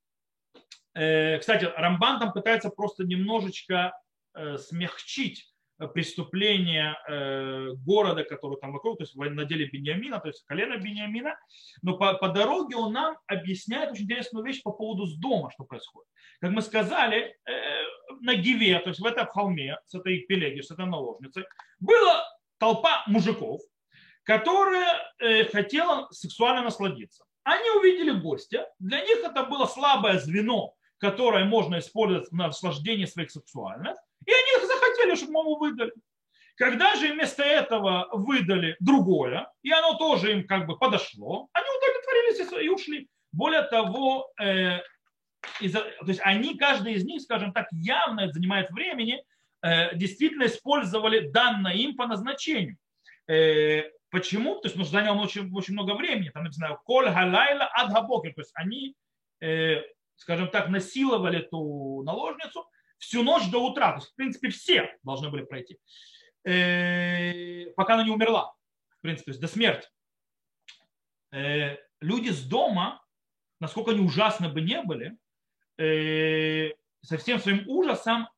кстати, Рамбан там пытается просто немножечко э, смягчить преступление города, который там вокруг, то есть на деле Бениамина, то есть колено Бениамина. Но по, по дороге он нам объясняет очень интересную вещь по поводу с дома, что происходит. Как мы сказали, на Гиве, то есть в этом холме, с этой пелеги, с этой наложницей, была толпа мужиков, которая хотела сексуально насладиться. Они увидели гостя, для них это было слабое звено, которое можно использовать на наслаждение своих сексуальных, и они захотели, чтобы ему выдали. Когда же вместо этого выдали другое, и оно тоже им как бы подошло, они удовлетворились и ушли. Более того, э, из-за, то есть они, каждый из них, скажем так, явно занимает времени, э, действительно использовали данное им по назначению. Э, Почему? То есть, ну, заняло очень, очень много времени. Там написано «Коль халайла ад То есть они, э, скажем так, насиловали эту наложницу всю ночь до утра. То есть, в принципе, все должны были пройти. Э, пока она не умерла. В принципе, до смерти. Э, люди с дома, насколько они ужасно бы не были, э, со всем своим ужасом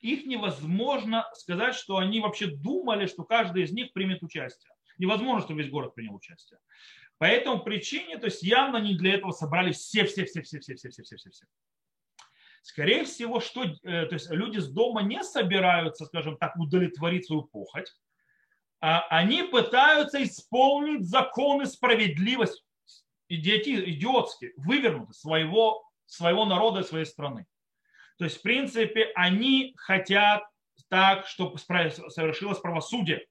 их невозможно сказать, что они вообще думали, что каждый из них примет участие. Невозможно, чтобы весь город принял участие. По этому причине, то есть явно не для этого собрались все, все, все, все, все, все, все, все, все, все. Скорее всего, что э, то есть люди с дома не собираются, скажем так, удовлетворить свою похоть, а они пытаются исполнить законы справедливости, идиотские, вывернуты своего, своего народа и своей страны. То есть, в принципе, они хотят так, чтобы совершилось правосудие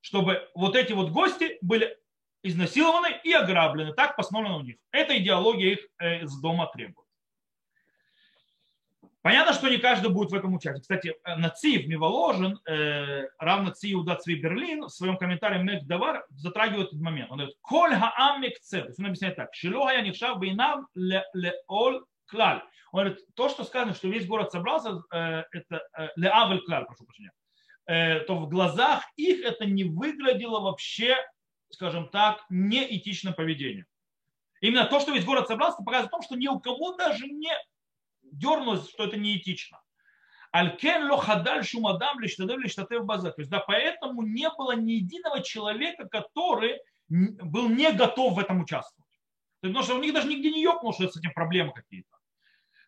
чтобы вот эти вот гости были изнасилованы и ограблены. Так постановлено у них. Эта идеология их из э, дома требует. Понятно, что не каждый будет в этом участвовать. Кстати, Нациев Миволожен, э, равно Циуда Цви Берлин, в своем комментарии Мек Давар затрагивает этот момент. Он говорит, Коль хаам микце, то есть он объясняет так, Шилоха я нихшав бейнам леол клаль. Он говорит, то, что сказано, что весь город собрался, э, это э, леавель клаль, прошу прощения, э, то в глазах их это не выглядело вообще, скажем так, неэтичным поведением. Именно то, что весь город собрался, показывает о том, что ни у кого даже не дернулось, что это неэтично. Алькен лохадаль шумадам лиштадев лиштатев база. То есть, да, поэтому не было ни единого человека, который был не готов в этом участвовать. Потому что у них даже нигде не ёкнул, что с этим проблемы какие-то.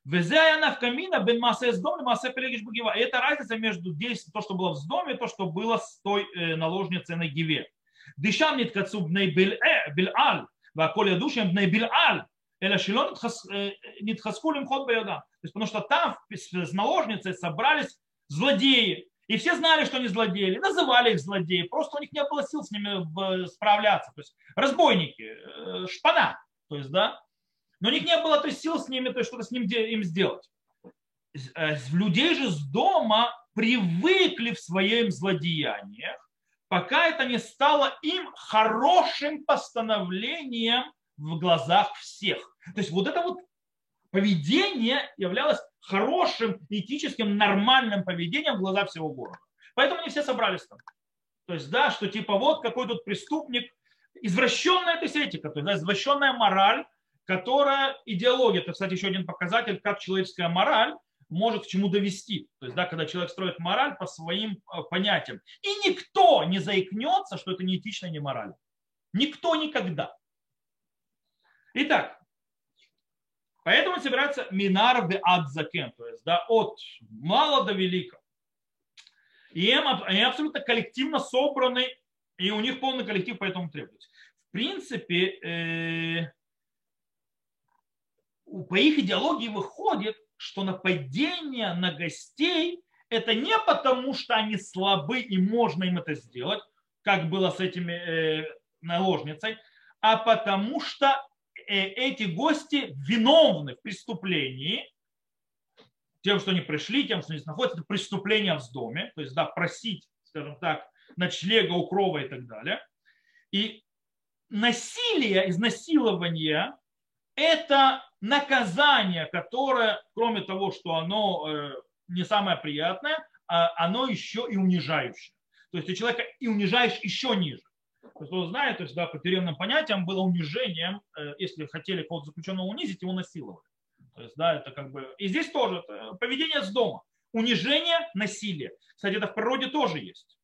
Везяя в камина бен массе с дома, массе пелегиш багива. И это разница между действием, то, что было в доме, и то, что было с той э, наложницей на гиве. Дышам нет кацуб бней биль-аль, ваколь ядушем бней биль-аль, Эля шилон нитхаскулем ход бояда. То есть, потому что там с наложницей собрались злодеи. И все знали, что они злодеи, называли их злодеи. Просто у них не было сил с ними справляться. То есть разбойники, э, шпана. То есть, да. Но у них не было то есть, сил с ними, то есть что-то с ним им сделать. Э, людей же с дома привыкли в своем злодеяниях, пока это не стало им хорошим постановлением в глазах всех. То есть вот это вот поведение являлось хорошим, этическим, нормальным поведением в глазах всего города. Поэтому они все собрались там. То есть, да, что типа вот какой тут преступник, извращенная эта этика, то есть да, извращенная мораль, которая идеология. Это, кстати, еще один показатель, как человеческая мораль может к чему довести. То есть, да, когда человек строит мораль по своим э, понятиям. И никто не заикнется, что это не этично, не морально. Никто никогда. Итак, поэтому собирается минар де адзакен, то есть да, от мала до велика. И они абсолютно коллективно собраны, и у них полный коллектив поэтому требуется. В принципе, э, по их идеологии выходит, что нападение на гостей это не потому, что они слабы и можно им это сделать, как было с этими э, наложницей, а потому что Э, эти гости виновны в преступлении, тем, что они пришли, тем, что они находятся, это преступление в доме, то есть, да, просить, скажем так, ночлега, укрова и так далее. И насилие, изнасилование – это наказание, которое, кроме того, что оно э, не самое приятное, а оно еще и унижающее. То есть ты человека и унижаешь еще ниже. Кто знает, то есть да, по тюремным понятиям было унижением, э, если хотели кого-то заключенного унизить, его насиловали. То есть, да, это как бы... И здесь тоже поведение с дома. Унижение, насилие. Кстати, это в природе тоже есть.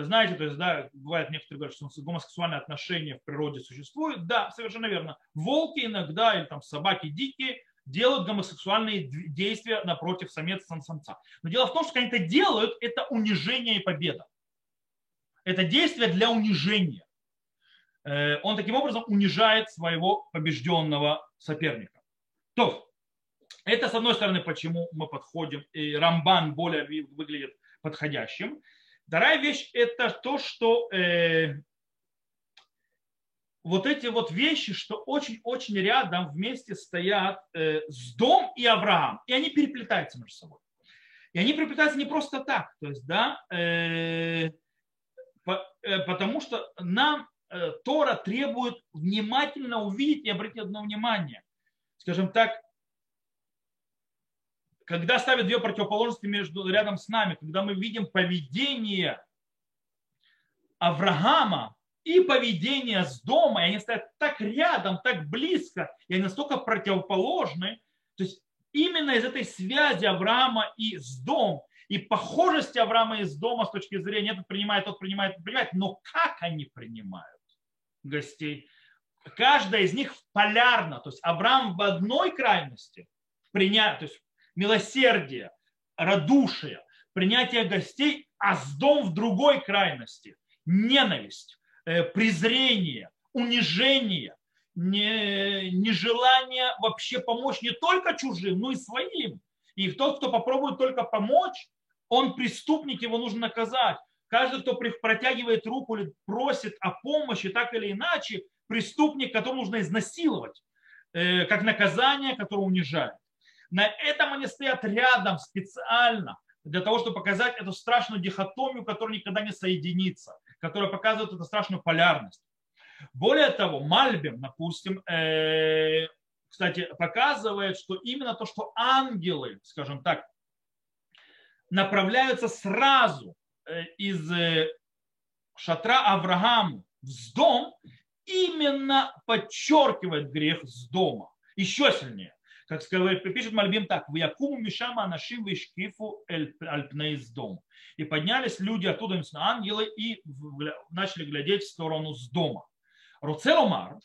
Вы знаете, то есть, да, бывает некоторые говорят, что гомосексуальные отношения в природе существуют. Да, совершенно верно. Волки иногда, или там собаки дикие, делают гомосексуальные действия напротив самец самца. Но дело в том, что они это делают, это унижение и победа. Это действие для унижения. Э, он таким образом унижает своего побежденного соперника. То, это с одной стороны, почему мы подходим, и Рамбан более выглядит подходящим. Вторая вещь это то, что э, вот эти вот вещи, что очень-очень рядом вместе стоят э, с дом и Авраам, и они переплетаются между собой. И они переплетаются не просто так, то есть, да, э, по, э, потому что нам Э, Тора требует внимательно увидеть и обратить одно внимание. Скажем так, когда ставят две противоположности между, рядом с нами, когда мы видим поведение Авраама и поведение с дома, и они стоят так рядом, так близко, и они настолько противоположны, то есть именно из этой связи Авраама и с дом, и похожести Авраама и с дома с точки зрения, этот принимает, тот принимает, тот принимает, но как они принимают? гостей. Каждая из них полярна. То есть Авраам в одной крайности, принять, то есть милосердие, радушие, принятие гостей, а с дом в другой крайности. Ненависть, э, презрение, унижение, нежелание вообще помочь не только чужим, но и своим. И тот, кто попробует только помочь, он преступник, его нужно наказать. Каждый, кто протягивает руку или просит о помощи, так или иначе, преступник, которого нужно изнасиловать, э, как наказание, которое унижает. На этом они стоят рядом специально, для того, чтобы показать эту страшную дихотомию, которая никогда не соединится, которая показывает эту страшную полярность. Более того, Мальбим, допустим, э, кстати, показывает, что именно то, что ангелы, скажем так, направляются сразу э, из э, шатра Авраама в дом, именно подчеркивает грех с дома. Еще сильнее. Как пишет Мальбим так, в Якуму Мишама Анашим Вишкифу из дома. И поднялись люди оттуда, ангелы, и начали глядеть в сторону с дома. Руцеломар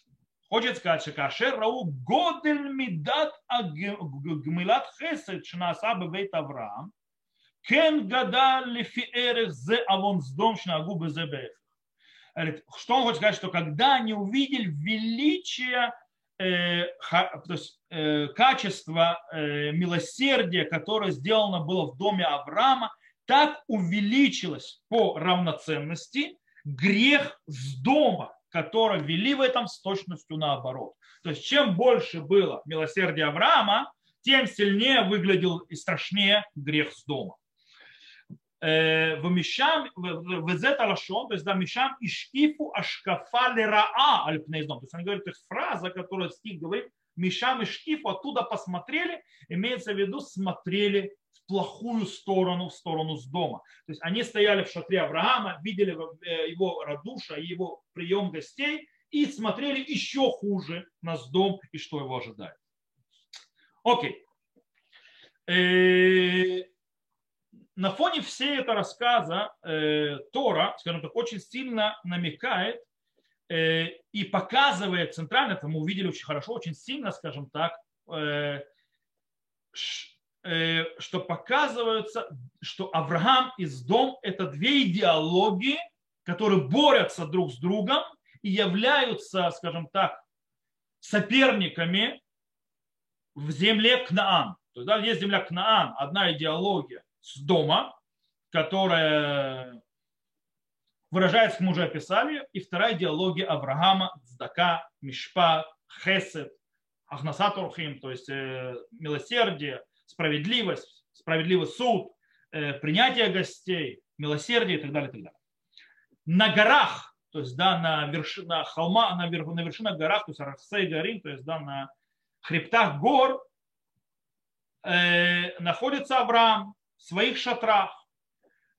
хочет сказать, что кашер рау годель мидат гмилат хесед шнаса бевейт Авраам, кен гада лифи эрех зе авон с дом шнагу безе что он хочет сказать, что когда они увидели величие, то есть, э, качество э, милосердия, которое сделано было в доме Авраама, так увеличилось по равноценности грех с дома, который вели в этом с точностью наоборот. То есть чем больше было милосердия Авраама, тем сильнее выглядел и страшнее грех с дома. ומשם, וזה את הלשון, то есть, да, משם השקיפו השקפה לרעה על пней дом. То есть, они говорят, то есть, фраза, которую стих говорит, Мишам и Шкиф оттуда посмотрели, имеется в виду смотрели в плохую сторону, в сторону с дома. То есть они стояли в шатре Авраама, видели э, его радуша, его прием гостей и смотрели еще хуже на с дом и что его ожидает. Окей. Э, на фоне всей этого рассказа э, Тора, скажем так, очень сильно намекает э, и показывает центрально, это мы увидели очень хорошо, очень сильно, скажем так, э, э, что показывается, что Авраам и Сдом – это две идеологии, которые борются друг с другом и являются, скажем так, соперниками в земле Кнаан. То есть да, есть земля Кнаан, одна идеология, с дома, которая выражается, как мы уже описали, и вторая идеология Авраама, Цдака, Мишпа, Хесед, Ахнасат то есть э, милосердие, справедливость, справедливый суд, э, принятие гостей, милосердие и так далее, и так далее. На горах, то есть да, на, верши, на холма, на, верх, на вершинах горах, то есть Арахсей Гарим, то есть да, на хребтах гор э, находится Авраам, своих шатрах,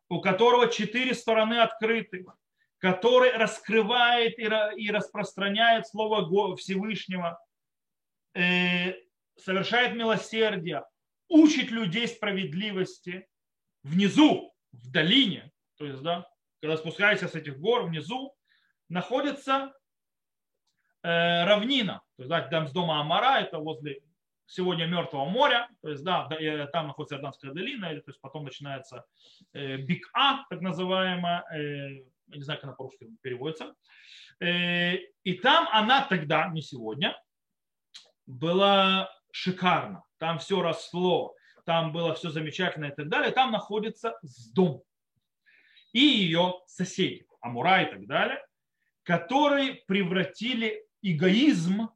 у которого четыре стороны открыты, который раскрывает и распространяет Слово Всевышнего, э, совершает милосердие, учит людей справедливости внизу, в долине, то есть, да, когда спускаешься с этих гор внизу, находится э, равнина, то есть, да, там с дома Амара, это возле сегодня Мертвого моря, то есть да, там находится Иорданская долина, то есть потом начинается э, Бик-А, так называемая, э, не знаю, как она по-русски переводится. Э, и там она тогда, не сегодня, была шикарна. Там все росло, там было все замечательно и так далее. Там находится дом и ее соседи, Амура и так далее, которые превратили эгоизм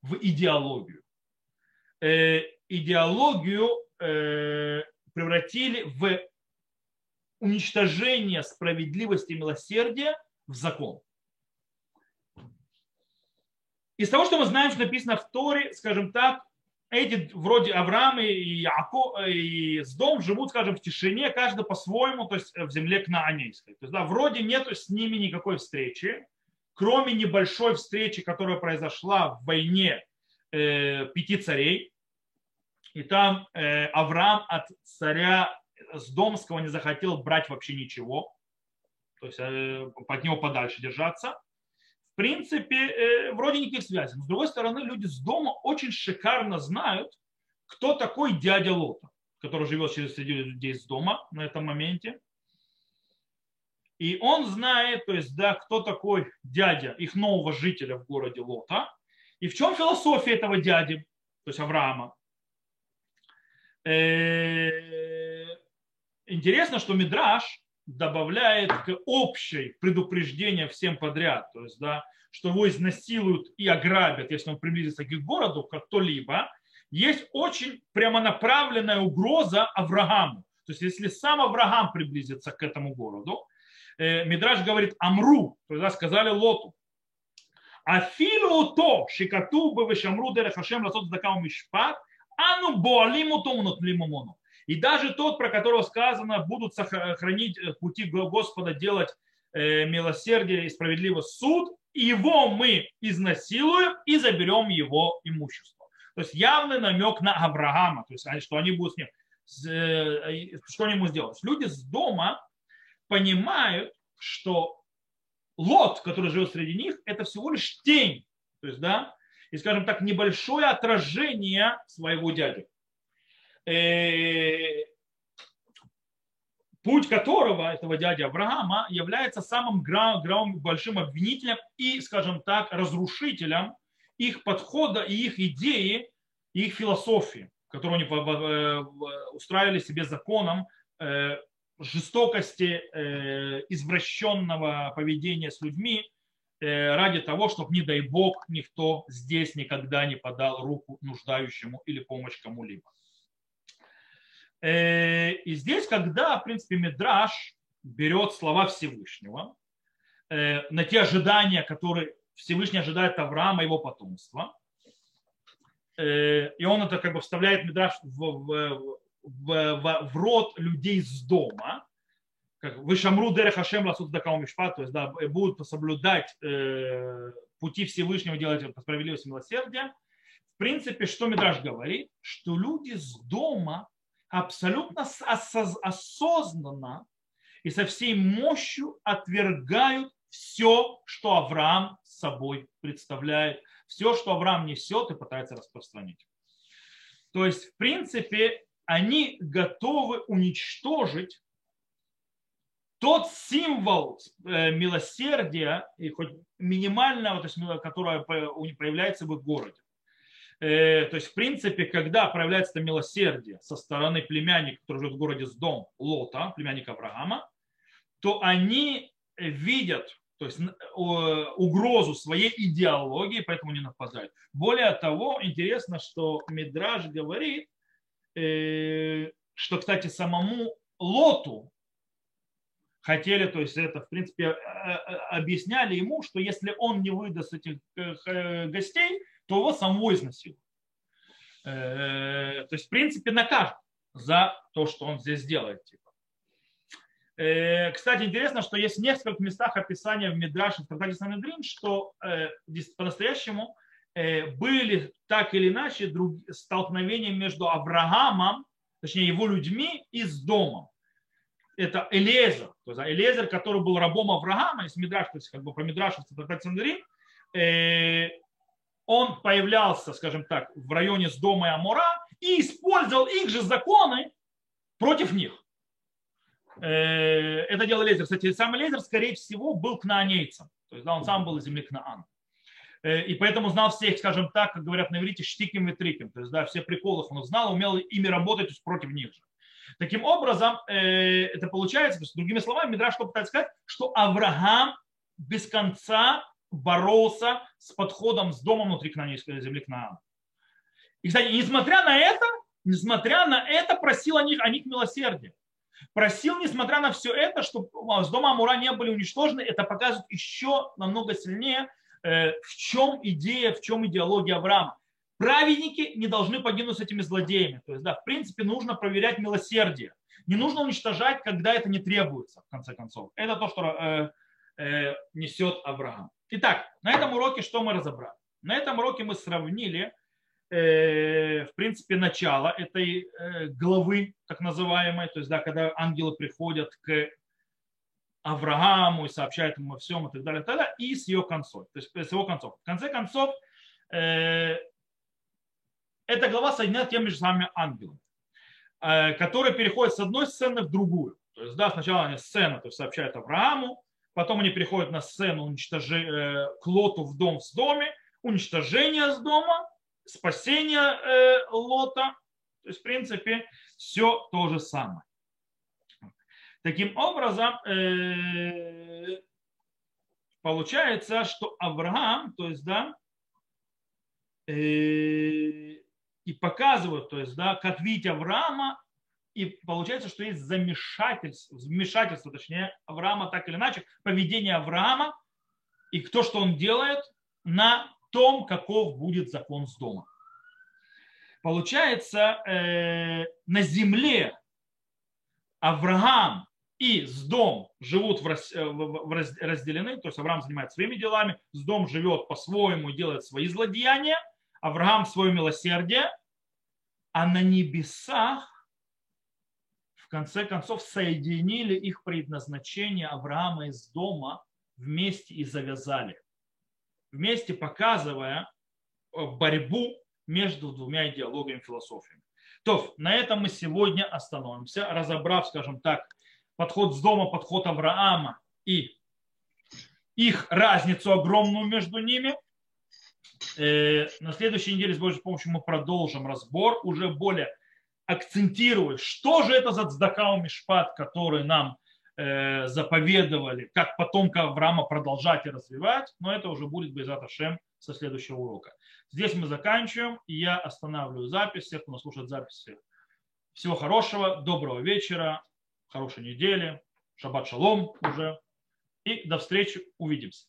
в идеологию. Э, идеологию э, превратили в уничтожение справедливости и милосердия в закон. Из того, что мы знаем, что написано в Торе, скажем так, эти вроде Авраам и Яко и Сдом живут, скажем, в тишине, каждый по-своему, то есть в земле Кнаанейской. То есть, да, вроде нет с ними никакой встречи, кроме небольшой встречи, которая произошла в войне э, пяти царей, и там э, Авраам от царя с Домского не захотел брать вообще ничего, то есть э, от него подальше держаться. В принципе, э, вроде никаких связей. Но с другой стороны, люди с дома очень шикарно знают, кто такой дядя Лота, который живет среди людей с дома на этом моменте. И он знает, то есть, да, кто такой дядя их нового жителя в городе Лота. И в чем философия этого дяди, то есть Авраама. Э, интересно, что Мидраш добавляет к общей предупреждение всем подряд, то есть, да, что его изнасилуют и ограбят, если он приблизится к их городу, как кто-либо, есть очень прямонаправленная угроза Аврааму. То есть если сам Авраам приблизится к этому городу, э, Мидраж говорит Амру, то есть сказали Лоту, Афилу то, шикату бы вешамру дерехашем ласот дакау мишпат, ану боалиму то лимумону. И даже тот, про которого сказано, будут сохранить э, пути Господа, делать э, милосердие и справедливый суд, его мы изнасилуем и заберем его имущество. То есть явный намек на Авраама, то есть что они будут с ним, э, что они ему сделают. Люди с дома понимают, что Лот, который живет среди них, это всего лишь тень, то есть, да, и, скажем так, небольшое отражение своего дяди. Э, путь которого, этого дяди Авраама, является самым большим обвинителем и, скажем так, разрушителем их подхода и их идеи, и их философии, которую они э, устраивали себе законом э, жестокости, извращенного поведения с людьми ради того, чтобы, не дай бог, никто здесь никогда не подал руку нуждающему или помощь кому-либо. Э, и здесь, когда, в принципе, Мидраш берет слова Всевышнего э, на те ожидания, которые Всевышний ожидает Авраама и его потомства, э, и он это как бы вставляет Мидраш в, в, в, в рот людей с дома, как Вышамру Дерех Хашем Ласут Дакау Мишпат, то есть да, будут соблюдать э, пути Всевышнего, делать по справедливости милосердия. В принципе, что Мидраш говорит, что люди с дома абсолютно осознанно и со всей мощью отвергают все, что Авраам собой представляет, все, что Авраам несет и пытается распространить. То есть, в принципе, они готовы уничтожить тот символ э, милосердия, и хоть минимального, то есть, которое проявляется в их городе. Э, то есть, в принципе, когда проявляется это милосердие со стороны племянника, который живет в городе с дом Лота, племянника Авраама, то они видят то есть, угрозу своей идеологии, поэтому не нападают. Более того, интересно, что Мидраж говорит, э, что, кстати, самому Лоту хотели, то есть это, в принципе, э, объясняли ему, что если он не выдаст этих гостей, то его самого изнасилуют. Э, то есть, в принципе, накажут за то, что он здесь делает. Типа. Э, кстати, интересно, что есть в нескольких местах описания в Мидраше, в трактате Санедрин, что э, по-настоящему были так или иначе столкновения между Авраамом, точнее его людьми и с домом. Это Элезер, то есть Элезер, который был рабом Авраама, из Мидраш, то есть как бы по Мидрашу в трактате Санедрин, он появлялся, скажем так, в районе с дома и Амура и использовал их же законы против них. Э, это делал Лезер. Кстати, сам Лезер, скорее всего, был кнаанейцем. То есть да, он сам был из земли Кнаан. Э, и поэтому знал всех, скажем так, как говорят на иврите, штиким и триким. То есть, да, все приколы он знал, умел ими работать то против них же. Таким образом, э, это получается, то есть, другими словами, Мидраш что пытается сказать, что Авраам без конца боролся с подходом с домом внутри Кнаанейской земли Кнаана. И, кстати, несмотря на это, несмотря на это, просил о них, о них милосердие. Просил, несмотря на все это, чтобы с дома Амура не были уничтожены, это показывает еще намного сильнее, э, в чем идея, в чем идеология Авраама. Праведники не должны погибнуть с этими злодеями. То есть, да, в принципе, нужно проверять милосердие. Не нужно уничтожать, когда это не требуется, в конце концов. Это то, что э, э, несет Авраам. Итак, на этом уроке что мы разобрали? На этом уроке мы сравнили, э, в принципе, начало этой э, главы, так называемой, то есть, да, когда ангелы приходят к Аврааму и сообщают ему о всем и так далее, и, так далее, и с ее концов. То есть, с его концов. В конце концов, э, эта глава соединяет теми же самыми ангелами, э, которые переходят с одной сцены в другую. То есть, да, сначала они сцена, то есть сообщают Аврааму, Потом они приходят на сцену уничтожения, к Лоту в дом с доме, уничтожение с дома, спасение э, Лота. То есть, в принципе, все то же самое. Таким образом, э, получается, что Авраам, то есть, да, э, и показывают, то есть, да, как видеть Авраама, и получается, что есть замешательство, вмешательство, точнее, Авраама так или иначе, поведение Авраама, и кто что он делает на том, каков будет закон с дома. Получается, э, на земле Авраам и с дом живут в, э, в, в разделены, то есть Авраам занимается своими делами, с дом живет по-своему и делает свои злодеяния, Авраам свое милосердие, а на небесах в конце концов соединили их предназначение Авраама из дома вместе и завязали. Вместе показывая э, борьбу между двумя идеологиями философиями. То, на этом мы сегодня остановимся, разобрав, скажем так, подход с дома, подход Авраама и их разницу огромную между ними. Э, на следующей неделе с Божьей помощью мы продолжим разбор, уже более акцентируя, что же это за цдакау мишпат, который нам э, заповедовали, как потомка Авраама продолжать и развивать, но это уже будет без Ашем со следующего урока. Здесь мы заканчиваем, я останавливаю запись. Всех, кто нас слушает записи. Всего хорошего, доброго вечера, хорошей недели, шаббат шалом уже. И до встречи, увидимся.